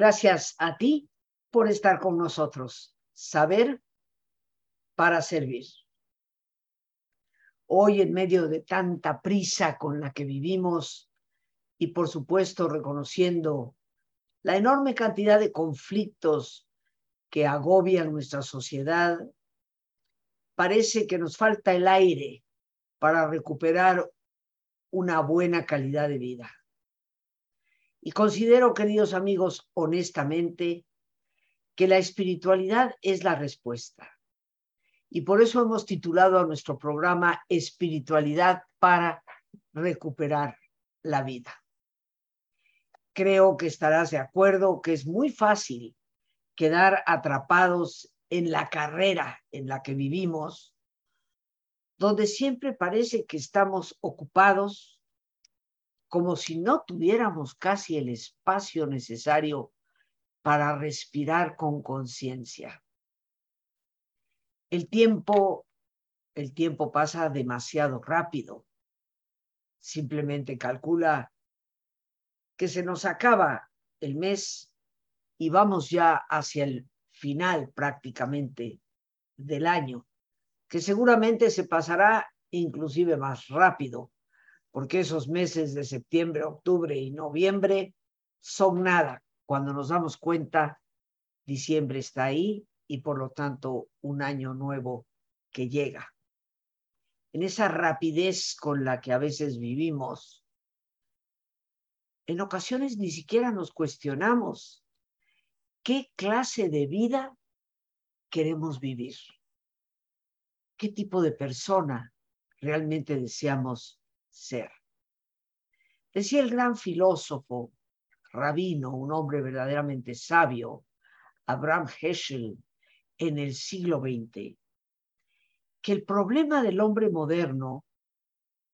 Gracias a ti por estar con nosotros. Saber para servir. Hoy, en medio de tanta prisa con la que vivimos y, por supuesto, reconociendo la enorme cantidad de conflictos que agobian nuestra sociedad, parece que nos falta el aire para recuperar una buena calidad de vida. Y considero, queridos amigos, honestamente, que la espiritualidad es la respuesta. Y por eso hemos titulado a nuestro programa Espiritualidad para recuperar la vida. Creo que estarás de acuerdo que es muy fácil quedar atrapados en la carrera en la que vivimos, donde siempre parece que estamos ocupados como si no tuviéramos casi el espacio necesario para respirar con conciencia. El tiempo, el tiempo pasa demasiado rápido. Simplemente calcula que se nos acaba el mes y vamos ya hacia el final prácticamente del año, que seguramente se pasará inclusive más rápido, porque esos meses de septiembre, octubre y noviembre son nada. Cuando nos damos cuenta, diciembre está ahí y por lo tanto un año nuevo que llega. En esa rapidez con la que a veces vivimos, en ocasiones ni siquiera nos cuestionamos qué clase de vida queremos vivir, qué tipo de persona realmente deseamos ser. Decía el gran filósofo, rabino, un hombre verdaderamente sabio, Abraham Heschel, en el siglo XX, que el problema del hombre moderno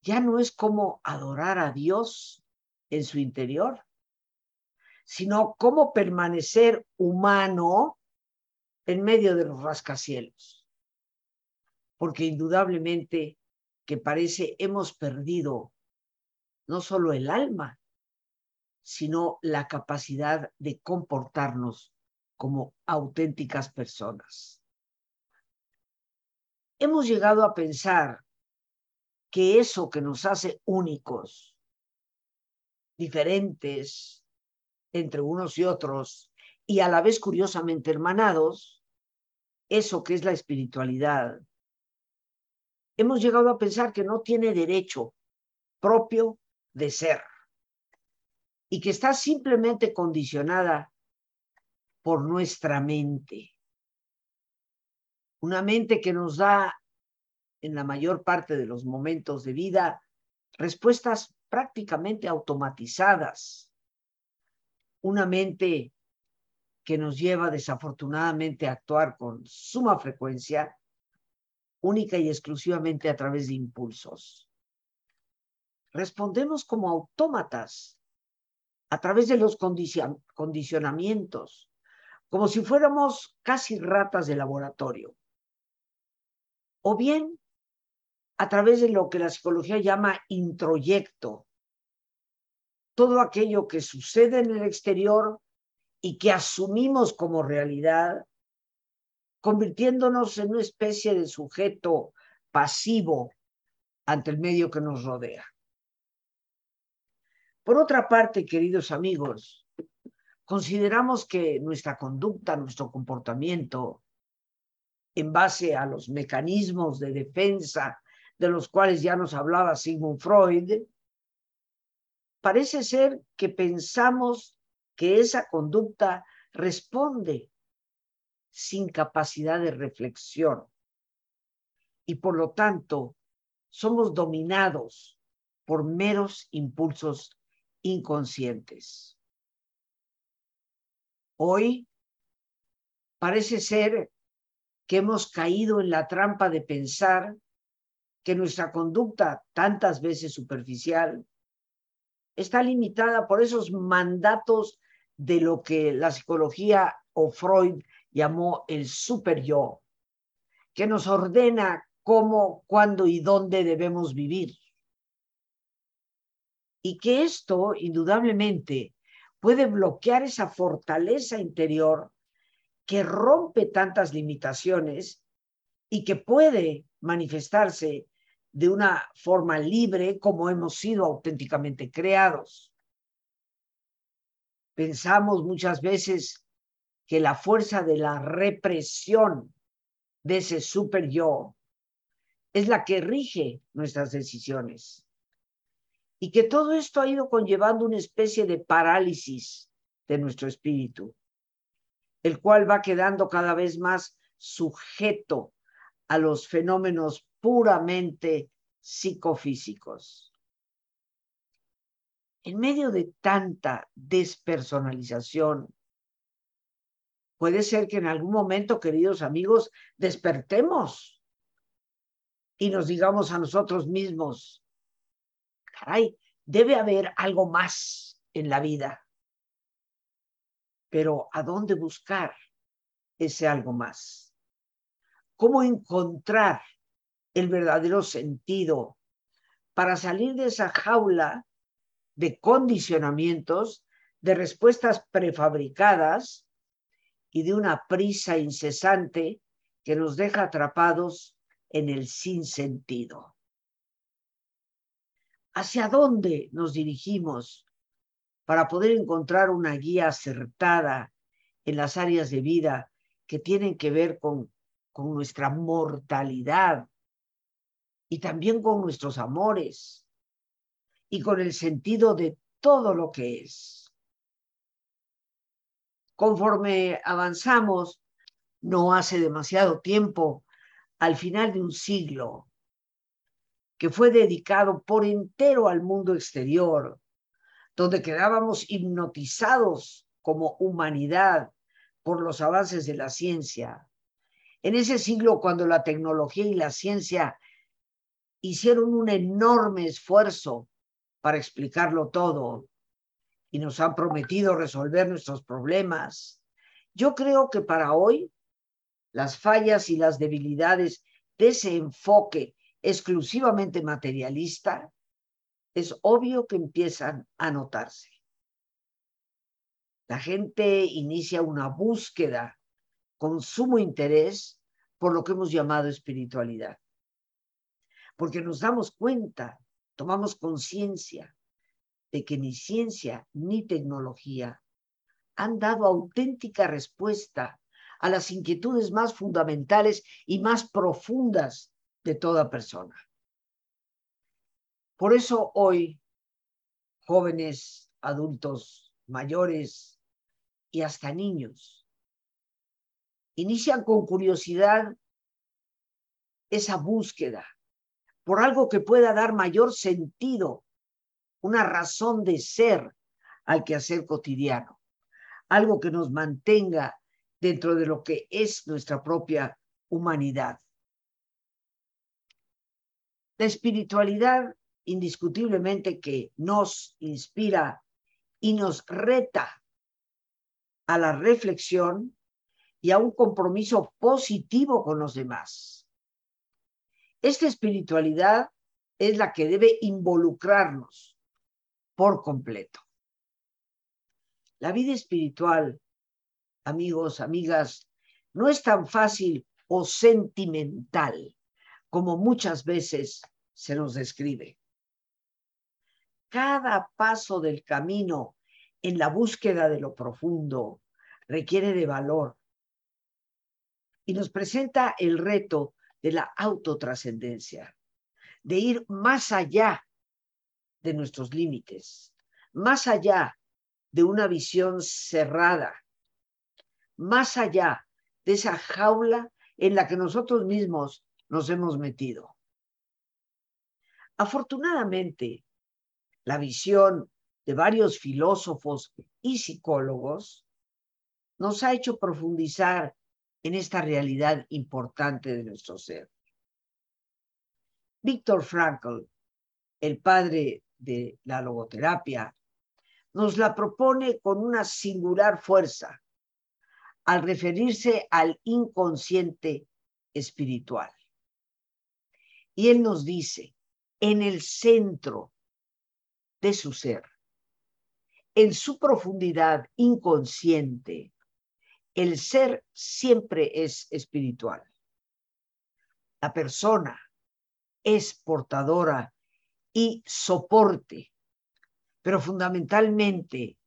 ya no es cómo adorar a Dios en su interior, sino cómo permanecer humano en medio de los rascacielos. Porque indudablemente que parece hemos perdido no solo el alma, sino la capacidad de comportarnos como auténticas personas. Hemos llegado a pensar que eso que nos hace únicos, diferentes entre unos y otros, y a la vez curiosamente hermanados, eso que es la espiritualidad, hemos llegado a pensar que no tiene derecho propio de ser y que está simplemente condicionada por nuestra mente. Una mente que nos da en la mayor parte de los momentos de vida respuestas prácticamente automatizadas. Una mente que nos lleva desafortunadamente a actuar con suma frecuencia única y exclusivamente a través de impulsos. Respondemos como autómatas a través de los condicionamientos, como si fuéramos casi ratas de laboratorio. O bien a través de lo que la psicología llama introyecto, todo aquello que sucede en el exterior y que asumimos como realidad convirtiéndonos en una especie de sujeto pasivo ante el medio que nos rodea. Por otra parte, queridos amigos, consideramos que nuestra conducta, nuestro comportamiento, en base a los mecanismos de defensa de los cuales ya nos hablaba Sigmund Freud, parece ser que pensamos que esa conducta responde sin capacidad de reflexión. Y por lo tanto, somos dominados por meros impulsos inconscientes. Hoy parece ser que hemos caído en la trampa de pensar que nuestra conducta, tantas veces superficial, está limitada por esos mandatos de lo que la psicología o Freud llamó el super yo, que nos ordena cómo, cuándo y dónde debemos vivir. Y que esto, indudablemente, puede bloquear esa fortaleza interior que rompe tantas limitaciones y que puede manifestarse de una forma libre como hemos sido auténticamente creados. Pensamos muchas veces que la fuerza de la represión de ese super yo es la que rige nuestras decisiones. Y que todo esto ha ido conllevando una especie de parálisis de nuestro espíritu, el cual va quedando cada vez más sujeto a los fenómenos puramente psicofísicos. En medio de tanta despersonalización, puede ser que en algún momento, queridos amigos, despertemos y nos digamos a nosotros mismos, caray, debe haber algo más en la vida. Pero ¿a dónde buscar ese algo más? ¿Cómo encontrar el verdadero sentido para salir de esa jaula de condicionamientos, de respuestas prefabricadas y de una prisa incesante que nos deja atrapados en el sinsentido. ¿Hacia dónde nos dirigimos para poder encontrar una guía acertada en las áreas de vida que tienen que ver con, con nuestra mortalidad y también con nuestros amores y con el sentido de todo lo que es? Conforme avanzamos, no hace demasiado tiempo, al final de un siglo, que fue dedicado por entero al mundo exterior, donde quedábamos hipnotizados como humanidad por los avances de la ciencia. En ese siglo, cuando la tecnología y la ciencia hicieron un enorme esfuerzo para explicarlo todo y nos han prometido resolver nuestros problemas, yo creo que para hoy las fallas y las debilidades de ese enfoque exclusivamente materialista es obvio que empiezan a notarse. La gente inicia una búsqueda con sumo interés por lo que hemos llamado espiritualidad. Porque nos damos cuenta, tomamos conciencia de que ni ciencia ni tecnología han dado auténtica respuesta a las inquietudes más fundamentales y más profundas de toda persona. Por eso hoy, jóvenes, adultos, mayores y hasta niños, inician con curiosidad esa búsqueda por algo que pueda dar mayor sentido, una razón de ser al quehacer cotidiano, algo que nos mantenga dentro de lo que es nuestra propia humanidad. La espiritualidad indiscutiblemente que nos inspira y nos reta a la reflexión y a un compromiso positivo con los demás. Esta espiritualidad es la que debe involucrarnos por completo. La vida espiritual, amigos, amigas, no es tan fácil o sentimental como muchas veces se nos describe cada paso del camino en la búsqueda de lo profundo requiere de valor y nos presenta el reto de la autotrascendencia, de ir más allá de nuestros límites, más allá de una visión cerrada, más allá de esa jaula en la que nosotros mismos nos hemos metido. Afortunadamente, la visión de varios filósofos y psicólogos nos ha hecho profundizar en esta realidad importante de nuestro ser. Víctor Frankl, el padre de la logoterapia, nos la propone con una singular fuerza al referirse al inconsciente espiritual. Y él nos dice, en el centro de su ser. en su profundidad inconsciente, el ser siempre es espiritual. La persona es portadora y soporte, pero fundamentalmente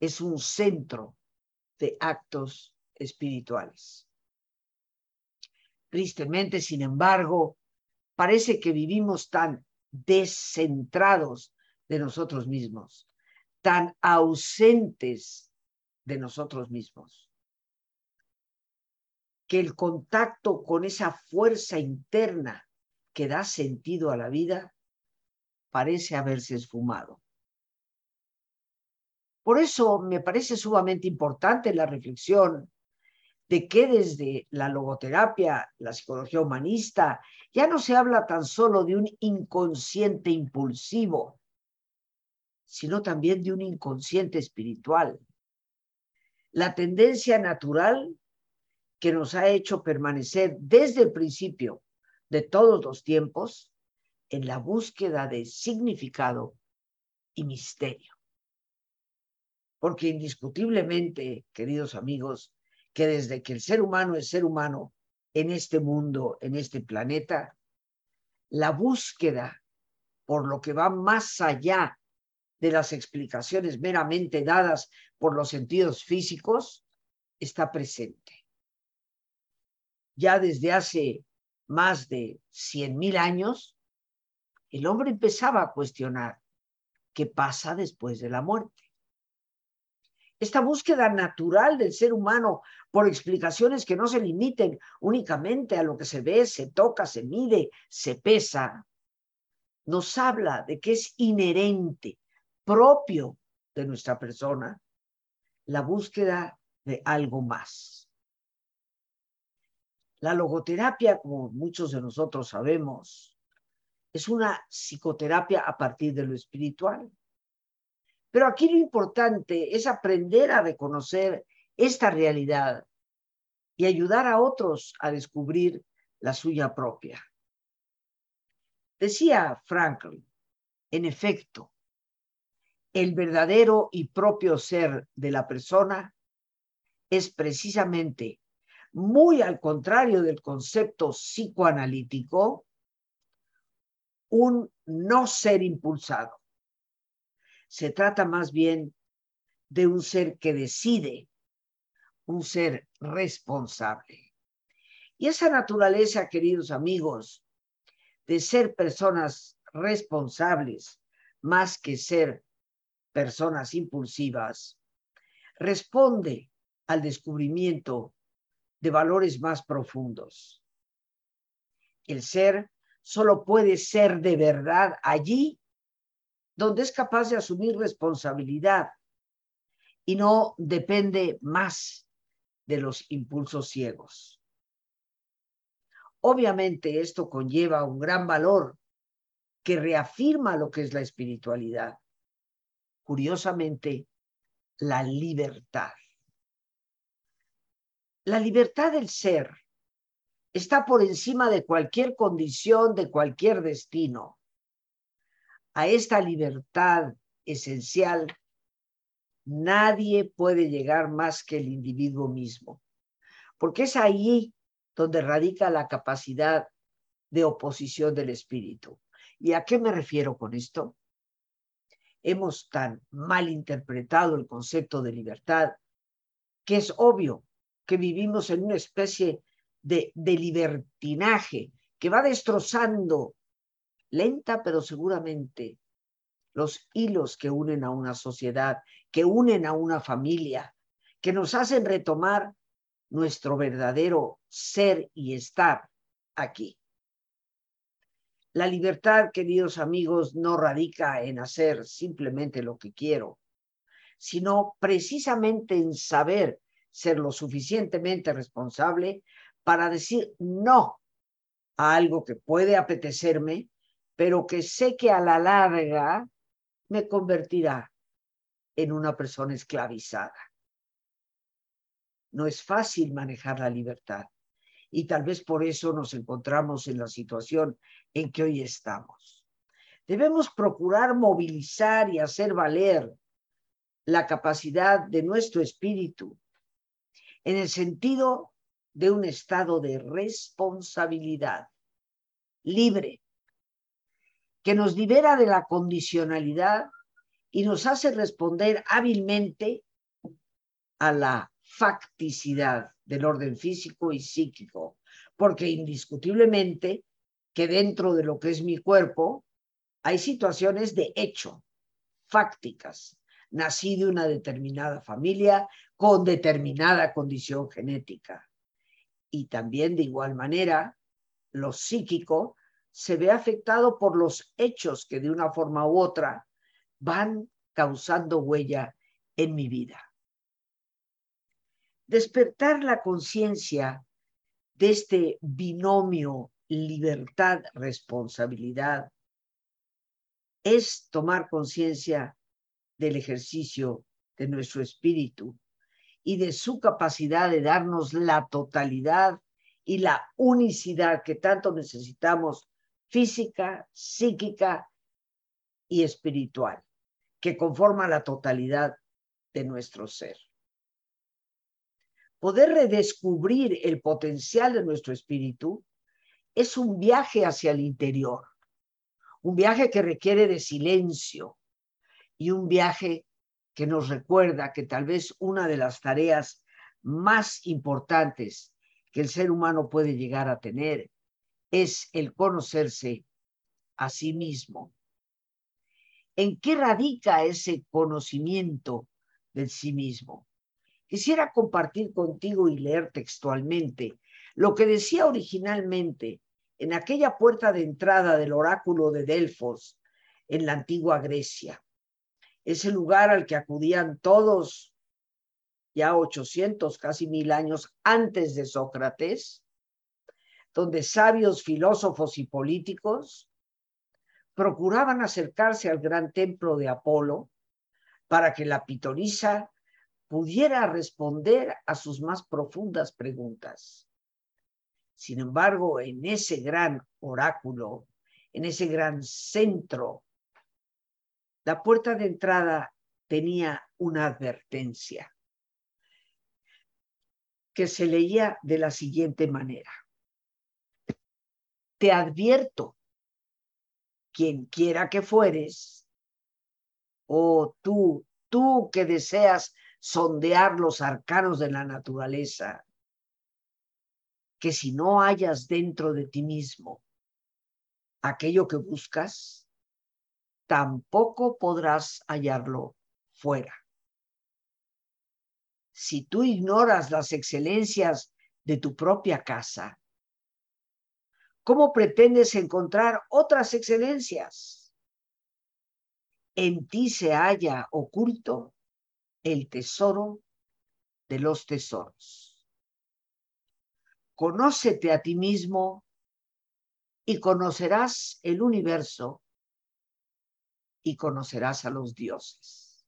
es un centro de actos espirituales. Tristemente, sin embargo, parece que vivimos tan descentrados de nosotros mismos, tan ausentes de nosotros mismos, que el contacto con esa fuerza interna que da sentido a la vida parece haberse esfumado. Por eso me parece sumamente importante la reflexión de que desde la logoterapia, la psicología humanista, ya no se habla tan solo de un inconsciente impulsivo, sino también de un inconsciente espiritual. La tendencia natural que nos ha hecho permanecer desde el principio de todos los tiempos en la búsqueda de significado y misterio. Porque indiscutiblemente, queridos amigos, que desde que el ser humano es ser humano en este mundo, en este planeta, la búsqueda por lo que va más allá de las explicaciones meramente dadas por los sentidos físicos está presente. Ya desde hace más de cien mil años, el hombre empezaba a cuestionar qué pasa después de la muerte esta búsqueda natural del ser humano por explicaciones que no se limiten únicamente a lo que se ve, se toca, se mide, se pesa, nos habla de que es inherente, propio de nuestra persona, la búsqueda de algo más. La logoterapia, como muchos de nosotros sabemos, es una psicoterapia a partir de lo espiritual. Pero aquí lo importante es aprender a reconocer esta realidad y ayudar a otros a descubrir la suya propia. Decía Franklin, en efecto, el verdadero y propio ser de la persona es precisamente, muy al contrario del concepto psicoanalítico, un no ser impulsado se trata más bien de un ser que decide, un ser responsable. Y esa naturaleza, queridos amigos, de ser personas responsables más que ser personas impulsivas, responde al descubrimiento de valores más profundos. El ser solo puede ser de verdad allí donde es capaz de asumir responsabilidad y no depende más de los impulsos ciegos. Obviamente esto conlleva un gran valor que reafirma lo que es la espiritualidad. Curiosamente, la libertad. La libertad del ser está por encima de cualquier condición, de cualquier destino a esta libertad esencial, nadie puede llegar más que el individuo mismo, porque es ahí donde radica la capacidad de oposición del espíritu. ¿Y a qué me refiero con esto? Hemos tan mal interpretado el concepto de libertad que es obvio que vivimos en una especie de, libertinaje que va destrozando lenta pero seguramente, los hilos que unen a una sociedad, que unen a una familia, que nos hacen retomar nuestro verdadero ser y estar aquí. La libertad, queridos amigos, no radica en hacer simplemente lo que quiero, sino precisamente en saber ser lo suficientemente responsable para decir no a algo que puede apetecerme, pero que sé que a la larga me convertirá en una persona esclavizada. No es fácil manejar la libertad y tal vez por eso nos encontramos en la situación en que hoy estamos. Debemos procurar movilizar y hacer valer la capacidad de nuestro espíritu en el sentido de un estado de responsabilidad libre que nos libera de la condicionalidad y nos hace responder hábilmente a la facticidad del orden físico y psíquico, porque indiscutiblemente que dentro de lo que es mi cuerpo hay situaciones de hecho, fácticas. Nací de una determinada familia con determinada condición genética. Y también de igual manera, lo psíquico se ve afectado por los hechos que de una forma u otra van causando huella en mi vida. Despertar la conciencia de este binomio libertad-responsabilidad es tomar conciencia del ejercicio de nuestro espíritu y de su capacidad de darnos la totalidad y la unicidad que tanto necesitamos física, psíquica y espiritual, que conforma la totalidad de nuestro ser. Poder redescubrir el potencial de nuestro espíritu es un viaje hacia el interior, un viaje que requiere de silencio y un viaje que nos recuerda que tal vez una de las tareas más importantes que el ser humano puede llegar a tener es el conocerse a sí mismo. ¿En qué radica ese conocimiento del sí mismo? Quisiera compartir contigo y leer textualmente lo que decía originalmente en aquella puerta de entrada del oráculo de Delfos en la antigua Grecia, ese lugar al que acudían todos ya 800, casi mil años antes de Sócrates, donde sabios, filósofos y políticos procuraban acercarse al gran templo de Apolo para que la pitonisa pudiera responder a sus más profundas preguntas. Sin embargo, en ese gran oráculo, en ese gran centro, la puerta de entrada tenía una advertencia que se leía de la siguiente manera. Te advierto, quien quiera que fueres, o tú, tú que deseas sondear los arcanos de la naturaleza, que si no hayas dentro de ti mismo aquello que buscas, tampoco podrás hallarlo fuera. Si tú ignoras las excelencias de tu propia casa, ¿Cómo pretendes encontrar otras excelencias? En ti se halla oculto el tesoro de los tesoros. Conócete a ti mismo y conocerás el universo y conocerás a los dioses.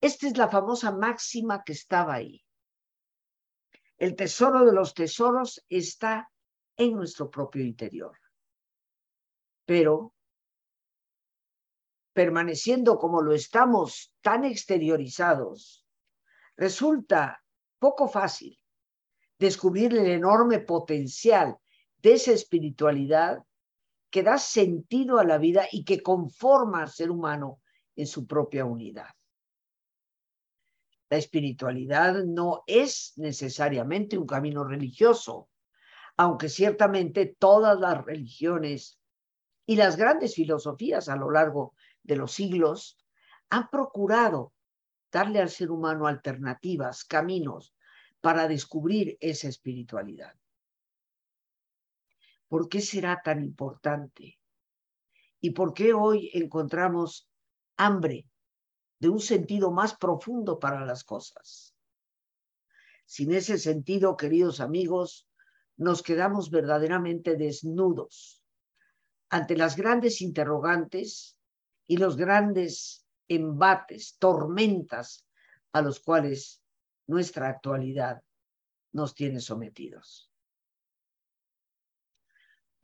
Esta es la famosa máxima que estaba ahí. El tesoro de los tesoros está en nuestro propio interior. Pero permaneciendo como lo estamos tan exteriorizados, resulta poco fácil descubrir el enorme potencial de esa espiritualidad que da sentido a la vida y que conforma al ser humano en su propia unidad. La espiritualidad no es necesariamente un camino religioso, aunque ciertamente todas las religiones y las grandes filosofías a lo largo de los siglos han procurado darle al ser humano alternativas, caminos para descubrir esa espiritualidad. ¿Por qué será tan importante? ¿Y por qué hoy encontramos hambre de un sentido más profundo para las cosas. Sin ese sentido, queridos amigos, nos quedamos verdaderamente desnudos ante las grandes interrogantes y los grandes embates, tormentas a los cuales nuestra actualidad nos tiene sometidos.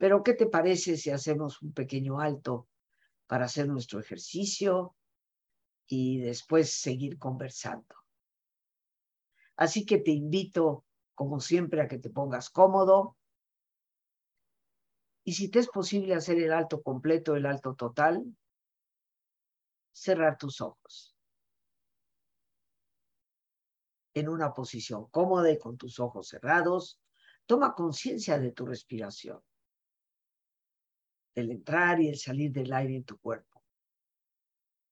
Pero, ¿qué te parece si hacemos un pequeño alto para hacer nuestro ejercicio y después seguir conversando. Así que te invito, como siempre, a que te pongas cómodo. Y si te es posible hacer el alto completo, el alto total, cerrar tus ojos. En una posición cómoda y con tus ojos cerrados, toma conciencia de tu respiración, del entrar y el salir del aire en tu cuerpo.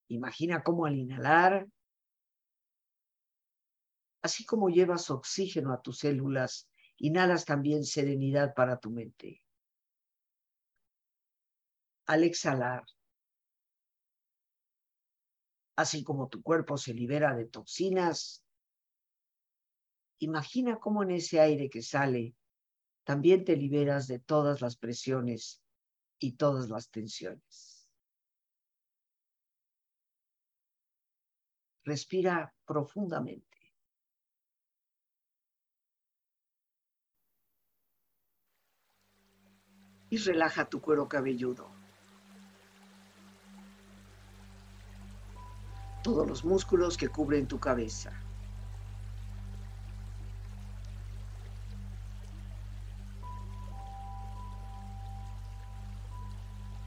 Imagina cómo al inhalar, así como llevas oxígeno a tus células, inhalas también serenidad para tu mente. Al exhalar, así como tu cuerpo se libera de toxinas, imagina cómo en ese aire que sale también te liberas de todas las presiones y todas las tensiones. Respira profundamente. Y relaja tu cuero cabelludo. Todos los músculos que cubren tu cabeza.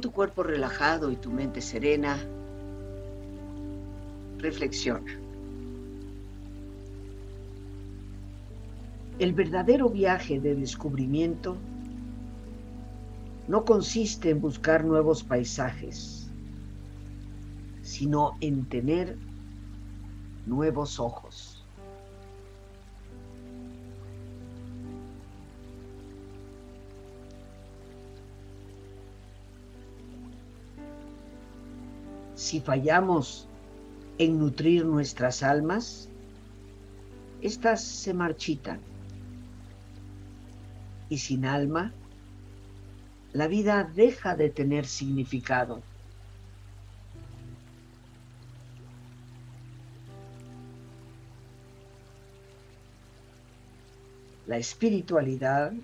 Tu cuerpo relajado y tu mente serena, reflexiona. El verdadero viaje de descubrimiento no consiste en buscar nuevos paisajes, sino en tener nuevos ojos. Si fallamos en nutrir nuestras almas, éstas se marchitan. Y sin alma, la vida deja de tener significado. La espiritualidad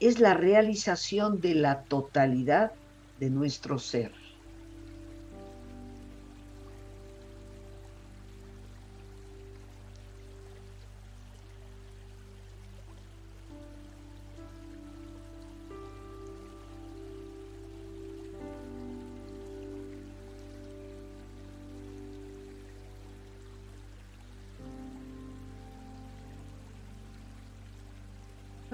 es la realización de la totalidad de nuestro ser.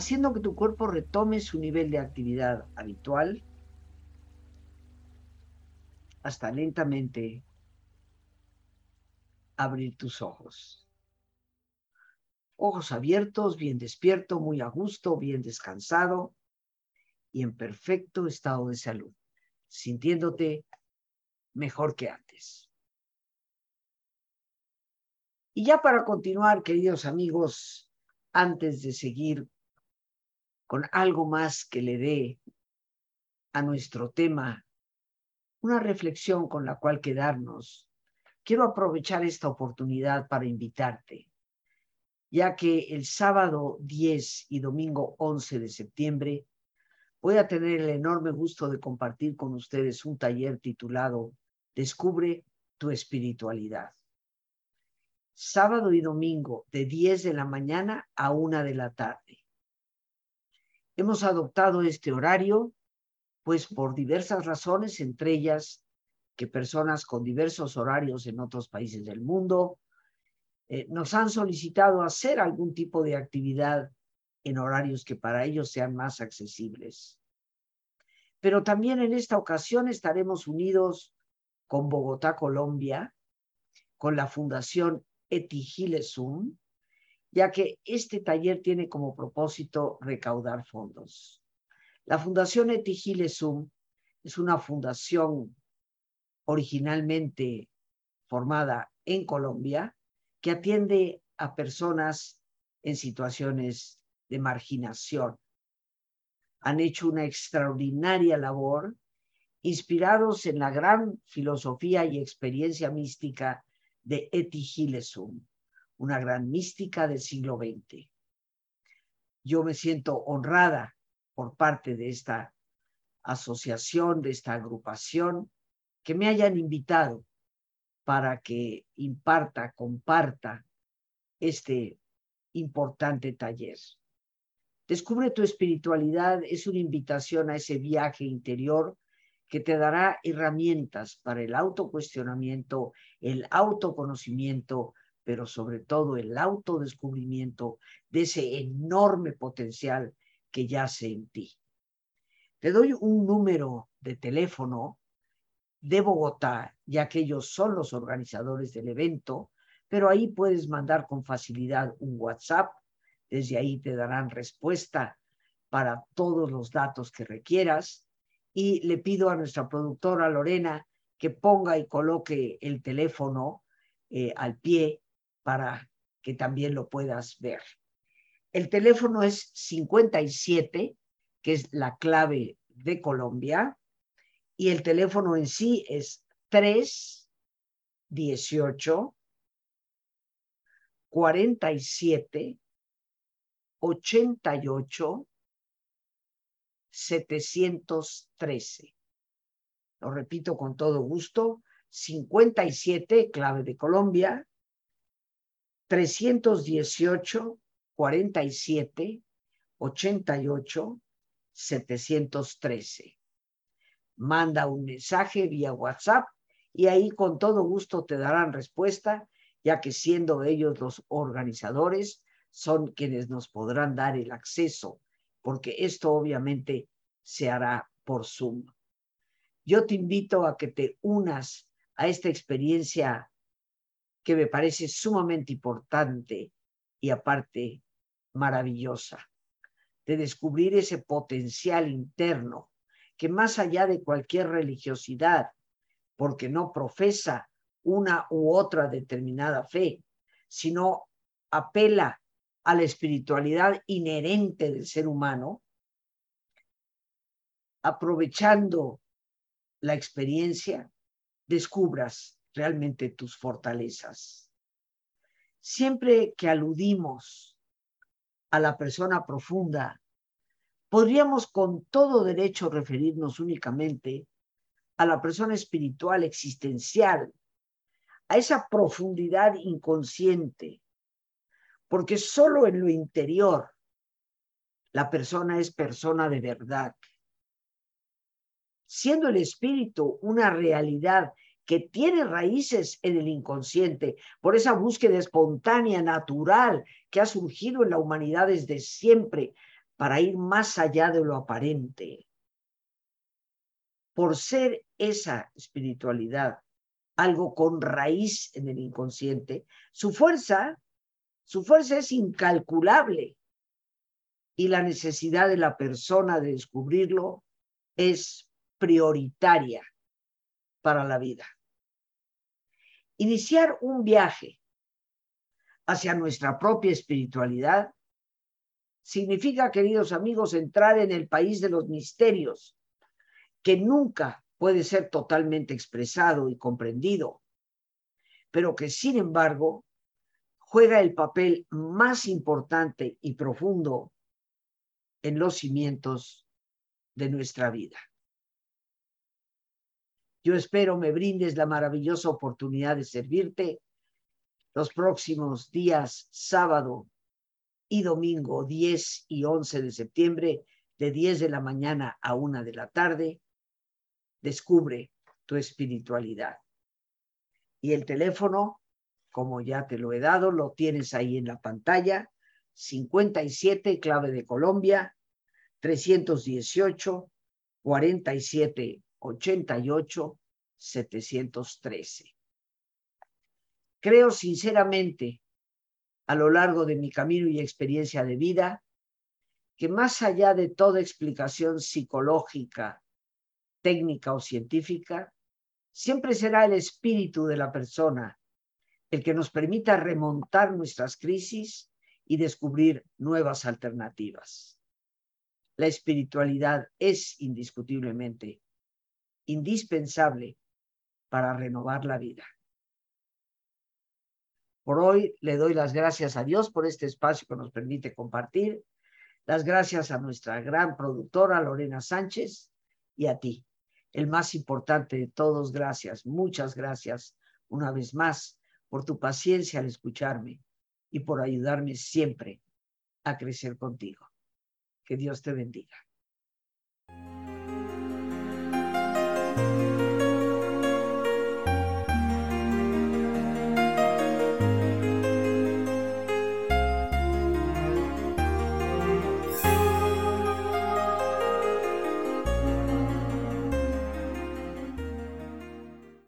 haciendo que tu cuerpo retome su nivel de actividad habitual hasta lentamente abrir tus ojos. Ojos abiertos, bien despierto, muy a gusto, bien descansado y en perfecto estado de salud, sintiéndote mejor que antes. Y ya para continuar, queridos amigos, antes de seguir con algo más que le dé a nuestro tema una reflexión con la cual quedarnos, quiero aprovechar esta oportunidad para invitarte, ya que el sábado 10 y domingo 11 de septiembre voy a tener el enorme gusto de compartir con ustedes un taller titulado Descubre tu espiritualidad. Sábado y domingo de 10 de la mañana a 1 de la tarde. Hemos adoptado este horario, pues por diversas razones, entre ellas que personas con diversos horarios en otros países del mundo eh, nos han solicitado hacer algún tipo de actividad en horarios que para ellos sean más accesibles. Pero también en esta ocasión estaremos unidos con Bogotá, Colombia, con la Fundación Etigilesum, ya que este taller tiene como propósito recaudar fondos. La Fundación Etigilesum es una fundación originalmente formada en Colombia que atiende a personas en situaciones de marginación. Han hecho una extraordinaria labor inspirados en la gran filosofía y experiencia mística de Eti Gilesum, una gran mística del siglo XX. Yo me siento honrada por parte de esta asociación, de esta agrupación, que me hayan invitado para que imparta, comparta este importante taller. Descubre tu espiritualidad es una invitación a ese viaje interior que te dará herramientas para el autocuestionamiento, el autoconocimiento, pero sobre todo el autodescubrimiento de ese enorme potencial que yace en ti. Te doy un número de teléfono de Bogotá, ya que ellos son los organizadores del evento, pero ahí puedes mandar con facilidad un WhatsApp, desde ahí te darán respuesta para todos los datos que requieras y le pido a nuestra productora Lorena que ponga y coloque el teléfono eh, al pie para que también lo puedas ver. El teléfono es 57, que es la clave de Colombia, y el teléfono en sí es 318 47 88 713. Lo repito con todo gusto, 57, clave de Colombia, 318 47 88 713 manda un mensaje vía WhatsApp y ahí con todo gusto te darán respuesta, ya que siendo ellos los organizadores, son quienes nos podrán dar el acceso, porque esto obviamente se hará por Zoom. Yo te invito a que te unas a esta experiencia que me parece sumamente importante y aparte maravillosa, de descubrir ese potencial interno que más allá de cualquier religiosidad, porque no profesa una u otra determinada fe, sino apela a la espiritualidad inherente del ser humano, aprovechando la experiencia, descubras realmente tus fortalezas. Siempre que aludimos a la persona profunda podríamos con todo derecho referirnos únicamente a la persona espiritual existencial, a esa profundidad inconsciente, porque solo en lo interior la persona es persona de verdad. Siendo el espíritu una realidad que tiene raíces en el inconsciente, por esa búsqueda espontánea, natural, que ha surgido en la humanidad desde siempre, para ir más allá de lo aparente. Por ser esa espiritualidad algo con raíz en el inconsciente, su fuerza, su fuerza es incalculable y la necesidad de la persona de descubrirlo es prioritaria para la vida. Iniciar un viaje hacia nuestra propia espiritualidad significa, queridos amigos, entrar en el país de los misterios, que nunca puede ser totalmente expresado y comprendido, pero que sin embargo juega el papel más importante y profundo en los cimientos de nuestra vida. Yo espero me brindes la maravillosa oportunidad de servirte los próximos días, sábado y domingo 10 y 11 de septiembre, de 10 de la mañana a 1 de la tarde. Descubre tu espiritualidad. Y el teléfono, como ya te lo he dado, lo tienes ahí en la pantalla, 57, clave de Colombia, 318, 47, 88, 713. Creo sinceramente a lo largo de mi camino y experiencia de vida, que más allá de toda explicación psicológica técnica o científica, siempre será el espíritu de la persona el que nos permita remontar nuestras crisis y descubrir nuevas alternativas. La espiritualidad es indiscutiblemente indispensable para renovar la vida. Por hoy le doy las gracias a Dios por este espacio que nos permite compartir. Las gracias a nuestra gran productora Lorena Sánchez y a ti, el más importante de todos. Gracias, muchas gracias una vez más por tu paciencia al escucharme y por ayudarme siempre a crecer contigo. Que Dios te bendiga.